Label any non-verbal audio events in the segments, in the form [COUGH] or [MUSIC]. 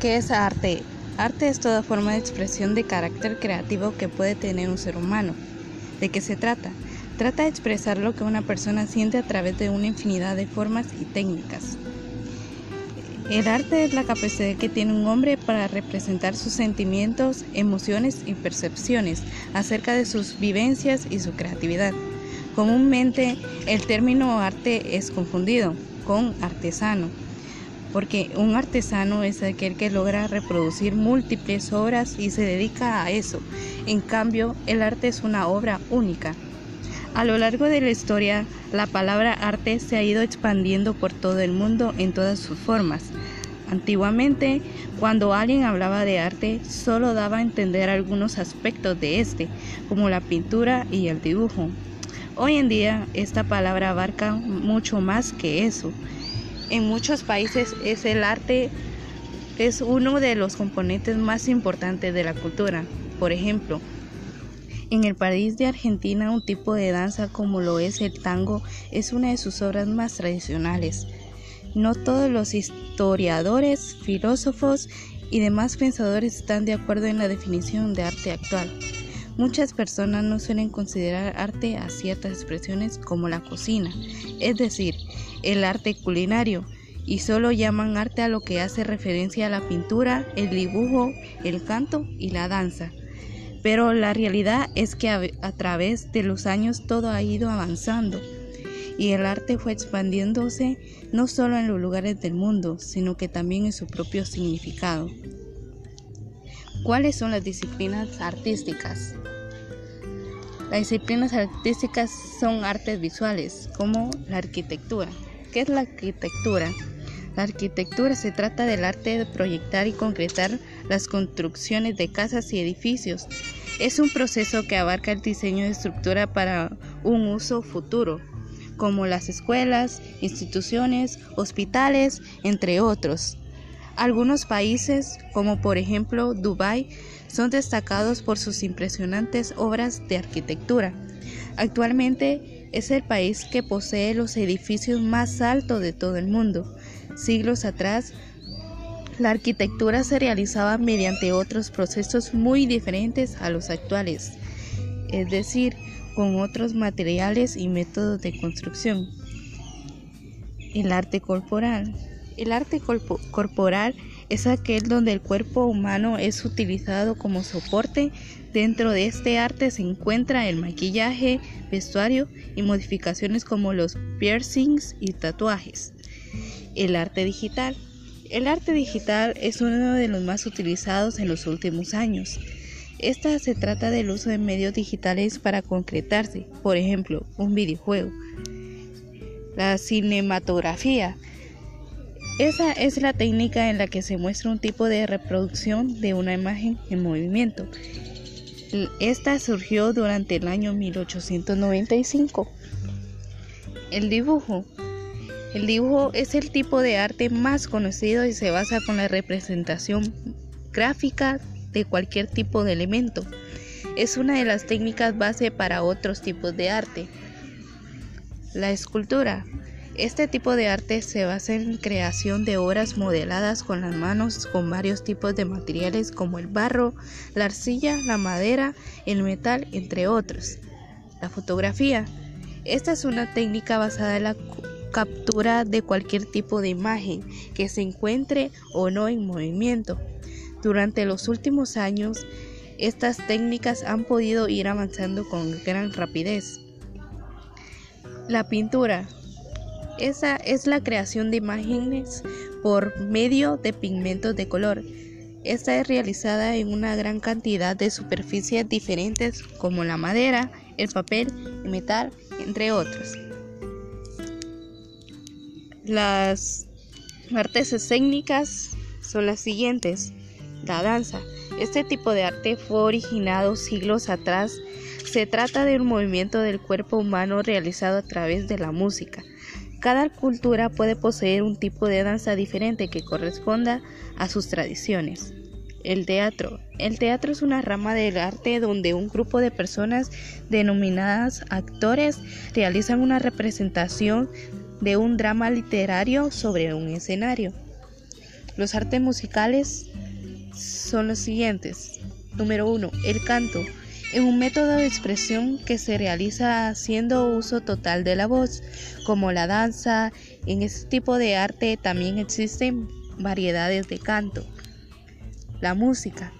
¿Qué es arte? Arte es toda forma de expresión de carácter creativo que puede tener un ser humano. ¿De qué se trata? Trata de expresar lo que una persona siente a través de una infinidad de formas y técnicas. El arte es la capacidad que tiene un hombre para representar sus sentimientos, emociones y percepciones acerca de sus vivencias y su creatividad. Comúnmente el término arte es confundido con artesano porque un artesano es aquel que logra reproducir múltiples obras y se dedica a eso. En cambio, el arte es una obra única. A lo largo de la historia, la palabra arte se ha ido expandiendo por todo el mundo en todas sus formas. Antiguamente, cuando alguien hablaba de arte, solo daba a entender algunos aspectos de este, como la pintura y el dibujo. Hoy en día, esta palabra abarca mucho más que eso en muchos países es el arte es uno de los componentes más importantes de la cultura. Por ejemplo, en el país de Argentina un tipo de danza como lo es el tango es una de sus obras más tradicionales. No todos los historiadores, filósofos y demás pensadores están de acuerdo en la definición de arte actual. Muchas personas no suelen considerar arte a ciertas expresiones como la cocina, es decir, el arte culinario, y solo llaman arte a lo que hace referencia a la pintura, el dibujo, el canto y la danza. Pero la realidad es que a, través de los años todo ha ido avanzando y el arte fue expandiéndose no solo en los lugares del mundo, sino que también en su propio significado. ¿Cuáles son las disciplinas artísticas? Las disciplinas artísticas son artes visuales, como la arquitectura. ¿Qué es la arquitectura? La arquitectura se trata del arte de proyectar y concretar las construcciones de casas y edificios. Es un proceso que abarca el diseño de estructura para un uso futuro, como las escuelas, instituciones, hospitales, entre otros. Algunos países, como por ejemplo Dubái, son destacados por sus impresionantes obras de arquitectura. Actualmente es el país que posee los edificios más altos de todo el mundo. Siglos atrás, la arquitectura se realizaba mediante otros procesos muy diferentes a los actuales, es decir, con otros materiales y métodos de construcción. El arte corporal. El arte corporal es aquel donde el cuerpo humano es utilizado como soporte. Dentro de este arte se encuentra el maquillaje, vestuario y modificaciones como los piercings y tatuajes. El arte digital. El arte digital es uno de los más utilizados en los últimos años. Esta se trata del uso de medios digitales para concretarse, por ejemplo, un videojuego. La cinematografía esa es la técnica en la que se muestra un tipo de reproducción de una imagen en movimiento. Esta surgió durante el año 1895. El dibujo. El dibujo es el tipo de arte más conocido y se basa con la representación gráfica de cualquier tipo de elemento. Es una de las técnicas base para otros tipos de arte. La escultura. Este tipo de arte se basa en creación de obras modeladas con las manos con varios tipos de materiales como el barro, la arcilla, la madera, el metal, entre otros. La fotografía. Esta es una técnica basada en la captura de cualquier tipo de imagen que se encuentre o no en movimiento. Durante los últimos años, estas técnicas han podido ir avanzando con gran rapidez. La pintura esa es la creación de imágenes por medio de pigmentos de color. Esta es realizada en una gran cantidad de superficies diferentes como la madera, el papel, el metal, entre otros. Las artes escénicas son las siguientes. La danza. Este tipo de arte fue originado siglos atrás. Se trata de un movimiento del cuerpo humano realizado a través de la música. Cada cultura puede poseer un tipo de danza diferente que corresponda a sus tradiciones. El teatro. El teatro es una rama del arte donde un grupo de personas denominadas actores realizan una representación de un drama literario sobre un escenario. Los artes musicales son los siguientes. Número 1. El canto. Es un método de expresión que se realiza haciendo uso total de la voz, como la danza. En este tipo de arte también existen variedades de canto. La música.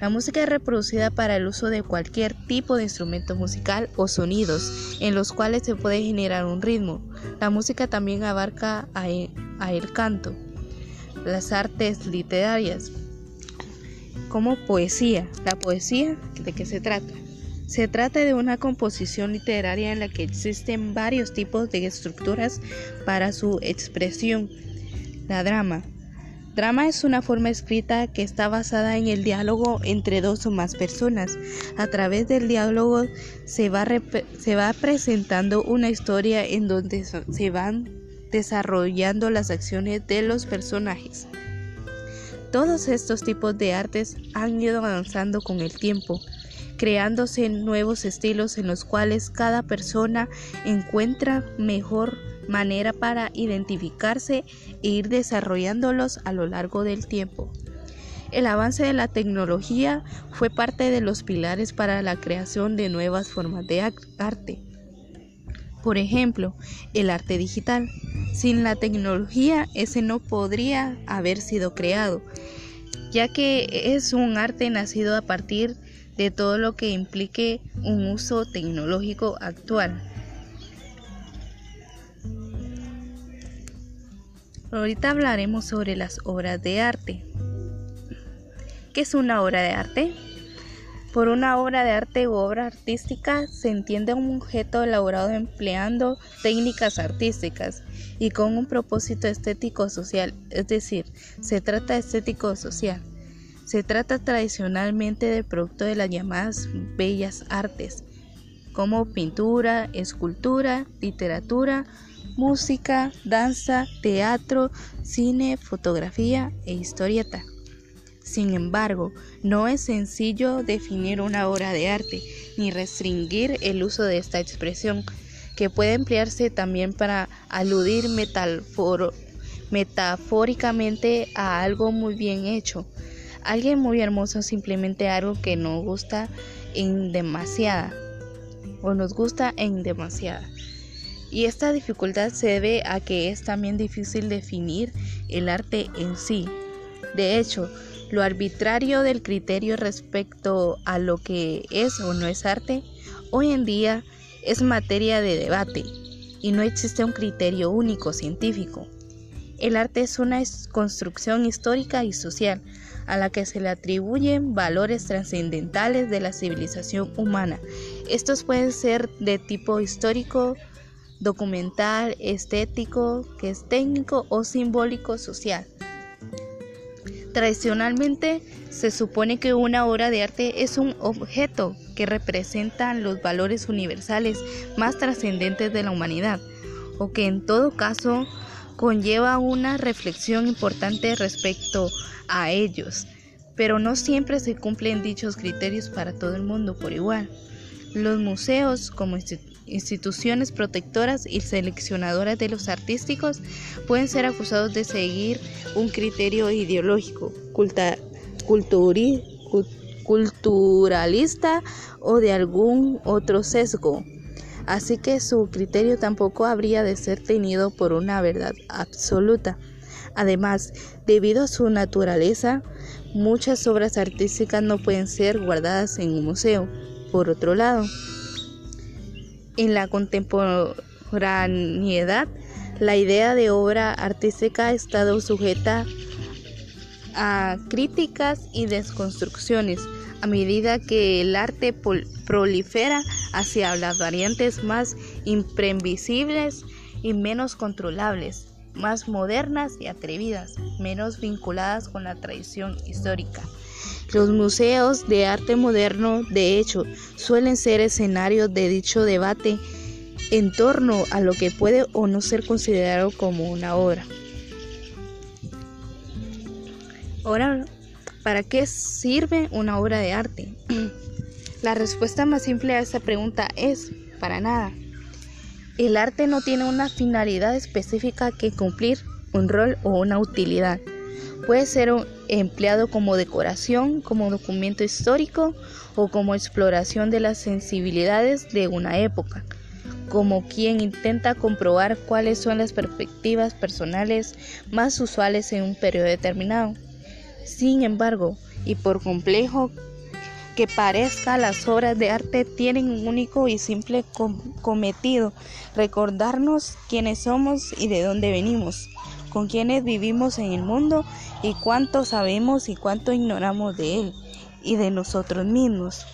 La música es reproducida para el uso de cualquier tipo de instrumento musical o sonidos en los cuales se puede generar un ritmo. La música también abarca a e, el, canto. Las artes literarias como poesía. La poesía, ¿de qué se trata? Se trata de una composición literaria en la que existen varios tipos de estructuras para su expresión. La drama. Drama es una forma escrita que está basada en el diálogo entre dos o más personas. A través del diálogo se va, se va presentando una historia en donde se van desarrollando las acciones de los personajes. Todos estos tipos de artes han ido avanzando con el tiempo, creándose nuevos estilos en los cuales cada persona encuentra mejor manera para identificarse e ir desarrollándolos a lo largo del tiempo. El avance de la tecnología fue parte de los pilares para la creación de nuevas formas de arte. Por ejemplo, el arte digital. Sin la tecnología ese no podría haber sido creado, ya que es un arte nacido a partir de todo lo que implique un uso tecnológico actual. Ahorita hablaremos sobre las obras de arte. ¿Qué es una obra de arte? Por una obra de arte u obra artística se entiende un objeto elaborado empleando técnicas artísticas y con un propósito estético social, es decir, se trata estético social. Se trata tradicionalmente del producto de las llamadas bellas artes, como pintura, escultura, literatura, música, danza, teatro, cine, fotografía e historieta. Sin embargo, no es sencillo definir una obra de arte ni restringir el uso de esta expresión, que puede emplearse también para aludir metafóricamente a algo muy bien hecho, alguien muy hermoso, simplemente algo que nos gusta en demasiada o nos gusta en demasiada. Y esta dificultad se debe a que es también difícil definir el arte en sí. De hecho, lo arbitrario del criterio respecto a lo que es o no es arte, hoy en día es materia de debate y no existe un criterio único científico. El arte es una construcción histórica y social a la que se le atribuyen valores trascendentales de la civilización humana. Estos pueden ser de tipo histórico, documental, estético, que es técnico o simbólico social. Tradicionalmente se supone que una obra de arte es un objeto que representa los valores universales más trascendentes de la humanidad o que en todo caso conlleva una reflexión importante respecto a ellos, pero no siempre se cumplen dichos criterios para todo el mundo por igual. Los museos como instituciones protectoras y seleccionadoras de los artísticos pueden ser acusados de seguir un criterio ideológico, culturalista o de algún otro sesgo. Así que su criterio tampoco habría de ser tenido por una verdad absoluta. Además, debido a su naturaleza, muchas obras artísticas no pueden ser guardadas en un museo. Por otro lado, en la contemporaneidad, la idea de obra artística ha estado sujeta a críticas y desconstrucciones a medida que el arte prolifera hacia las variantes más imprevisibles y menos controlables, más modernas y atrevidas, menos vinculadas con la tradición histórica. Los museos de arte moderno, de hecho, suelen ser escenarios de dicho debate en torno a lo que puede o no ser considerado como una obra. Ahora, ¿para qué sirve una obra de arte? [CLEARS THROAT] La respuesta más simple a esta pregunta es, para nada. El arte no tiene una finalidad específica que cumplir, un rol o una utilidad. Puede ser empleado como decoración, como documento histórico o como exploración de las sensibilidades de una época, como quien intenta comprobar cuáles son las perspectivas personales más usuales en un periodo determinado. Sin embargo, y por complejo que parezca, las obras de arte tienen un único y simple cometido, recordarnos quiénes somos y de dónde venimos, con quiénes vivimos en el mundo y cuánto sabemos y cuánto ignoramos de él y de nosotros mismos.